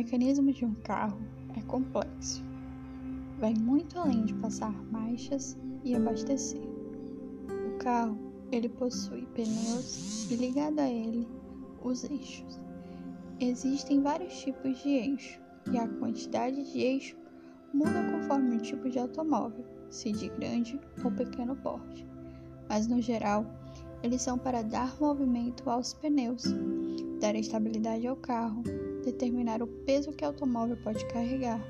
mecanismo de um carro é complexo. Vai muito além de passar marchas e abastecer. O carro, ele possui pneus e ligado a ele os eixos. Existem vários tipos de eixo e a quantidade de eixo muda conforme o tipo de automóvel, se de grande ou pequeno porte. Mas no geral, eles são para dar movimento aos pneus, dar estabilidade ao carro, determinar o peso que o automóvel pode carregar.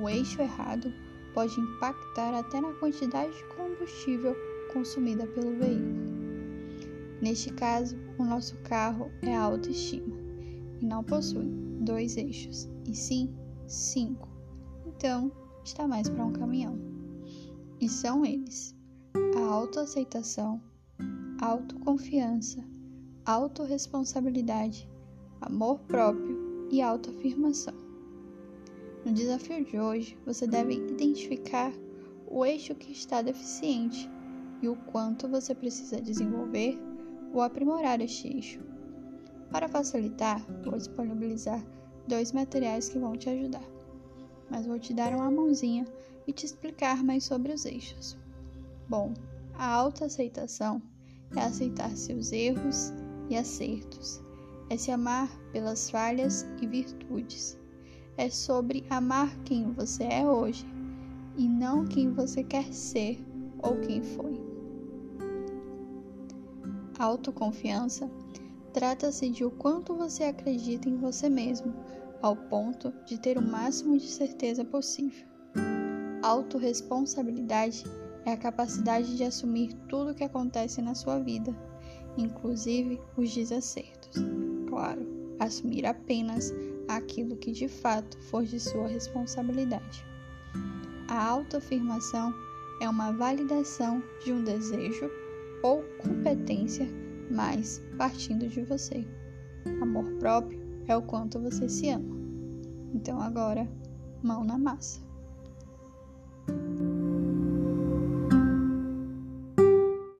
O eixo errado pode impactar até na quantidade de combustível consumida pelo veículo. Neste caso, o nosso carro é a autoestima e não possui dois eixos, e sim cinco. Então, está mais para um caminhão. E são eles: a autoaceitação, autoconfiança, autorresponsabilidade, amor próprio e autoafirmação. No desafio de hoje, você deve identificar o eixo que está deficiente e o quanto você precisa desenvolver ou aprimorar este eixo. Para facilitar, vou disponibilizar dois materiais que vão te ajudar, mas vou te dar uma mãozinha e te explicar mais sobre os eixos. Bom, a autoaceitação é aceitar seus erros e acertos, é se amar pelas falhas e virtudes. É sobre amar quem você é hoje e não quem você quer ser ou quem foi. Autoconfiança trata-se de o quanto você acredita em você mesmo, ao ponto de ter o máximo de certeza possível. Autoresponsabilidade é a capacidade de assumir tudo o que acontece na sua vida, inclusive os desacertos. Claro, assumir apenas aquilo que de fato for de sua responsabilidade. A autoafirmação é uma validação de um desejo ou competência, mas partindo de você. Amor próprio é o quanto você se ama. Então agora, mão na massa.